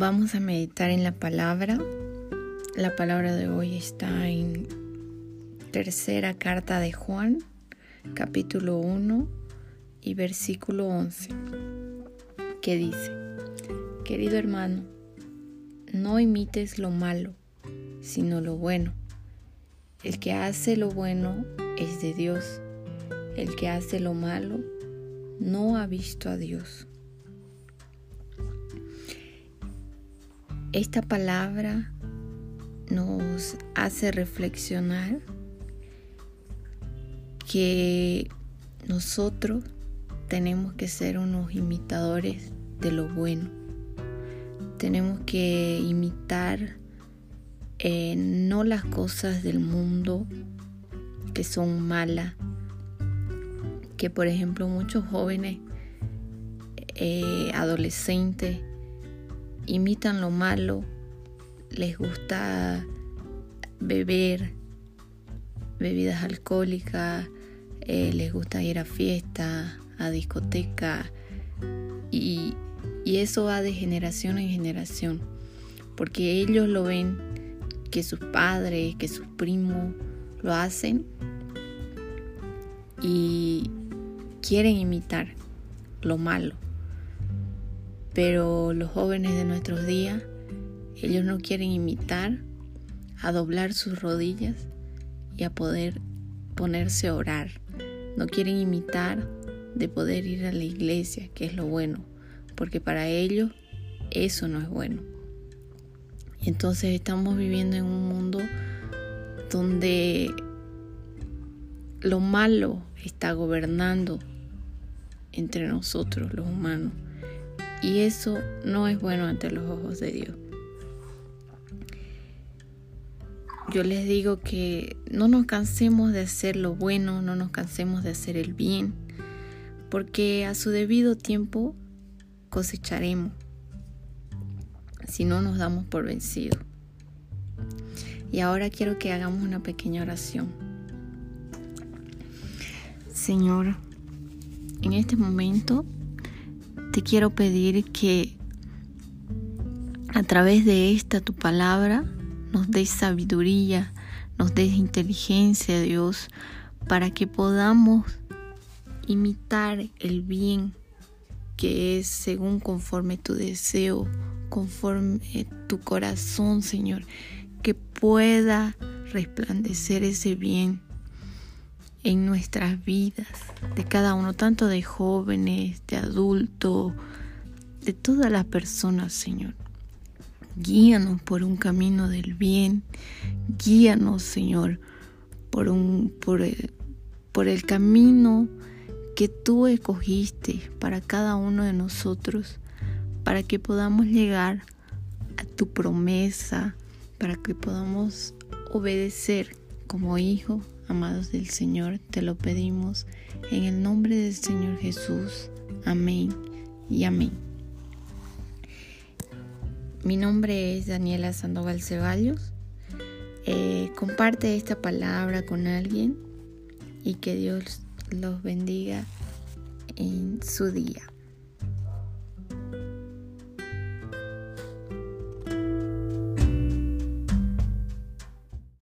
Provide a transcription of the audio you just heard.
Vamos a meditar en la palabra. La palabra de hoy está en tercera carta de Juan, capítulo 1 y versículo 11, que dice, querido hermano, no imites lo malo, sino lo bueno. El que hace lo bueno es de Dios. El que hace lo malo no ha visto a Dios. Esta palabra nos hace reflexionar que nosotros tenemos que ser unos imitadores de lo bueno. Tenemos que imitar eh, no las cosas del mundo que son malas, que por ejemplo muchos jóvenes, eh, adolescentes, imitan lo malo, les gusta beber bebidas alcohólicas, eh, les gusta ir a fiestas, a discotecas y, y eso va de generación en generación, porque ellos lo ven que sus padres, que sus primos lo hacen y quieren imitar lo malo. Pero los jóvenes de nuestros días, ellos no quieren imitar, a doblar sus rodillas y a poder ponerse a orar. No quieren imitar de poder ir a la iglesia, que es lo bueno, porque para ellos eso no es bueno. Entonces estamos viviendo en un mundo donde lo malo está gobernando entre nosotros los humanos y eso no es bueno ante los ojos de Dios. Yo les digo que no nos cansemos de hacer lo bueno, no nos cansemos de hacer el bien, porque a su debido tiempo cosecharemos si no nos damos por vencidos. Y ahora quiero que hagamos una pequeña oración. Señor, en este momento te quiero pedir que a través de esta tu palabra nos des sabiduría, nos des inteligencia, Dios, para que podamos imitar el bien que es según conforme tu deseo, conforme tu corazón, Señor, que pueda resplandecer ese bien en nuestras vidas, de cada uno, tanto de jóvenes, de adultos, de todas las personas, Señor. Guíanos por un camino del bien, guíanos, Señor, por, un, por, el, por el camino que tú escogiste para cada uno de nosotros, para que podamos llegar a tu promesa, para que podamos obedecer como hijo amados del Señor, te lo pedimos en el nombre del Señor Jesús. Amén y amén. Mi nombre es Daniela Sandoval Ceballos. Eh, comparte esta palabra con alguien y que Dios los bendiga en su día.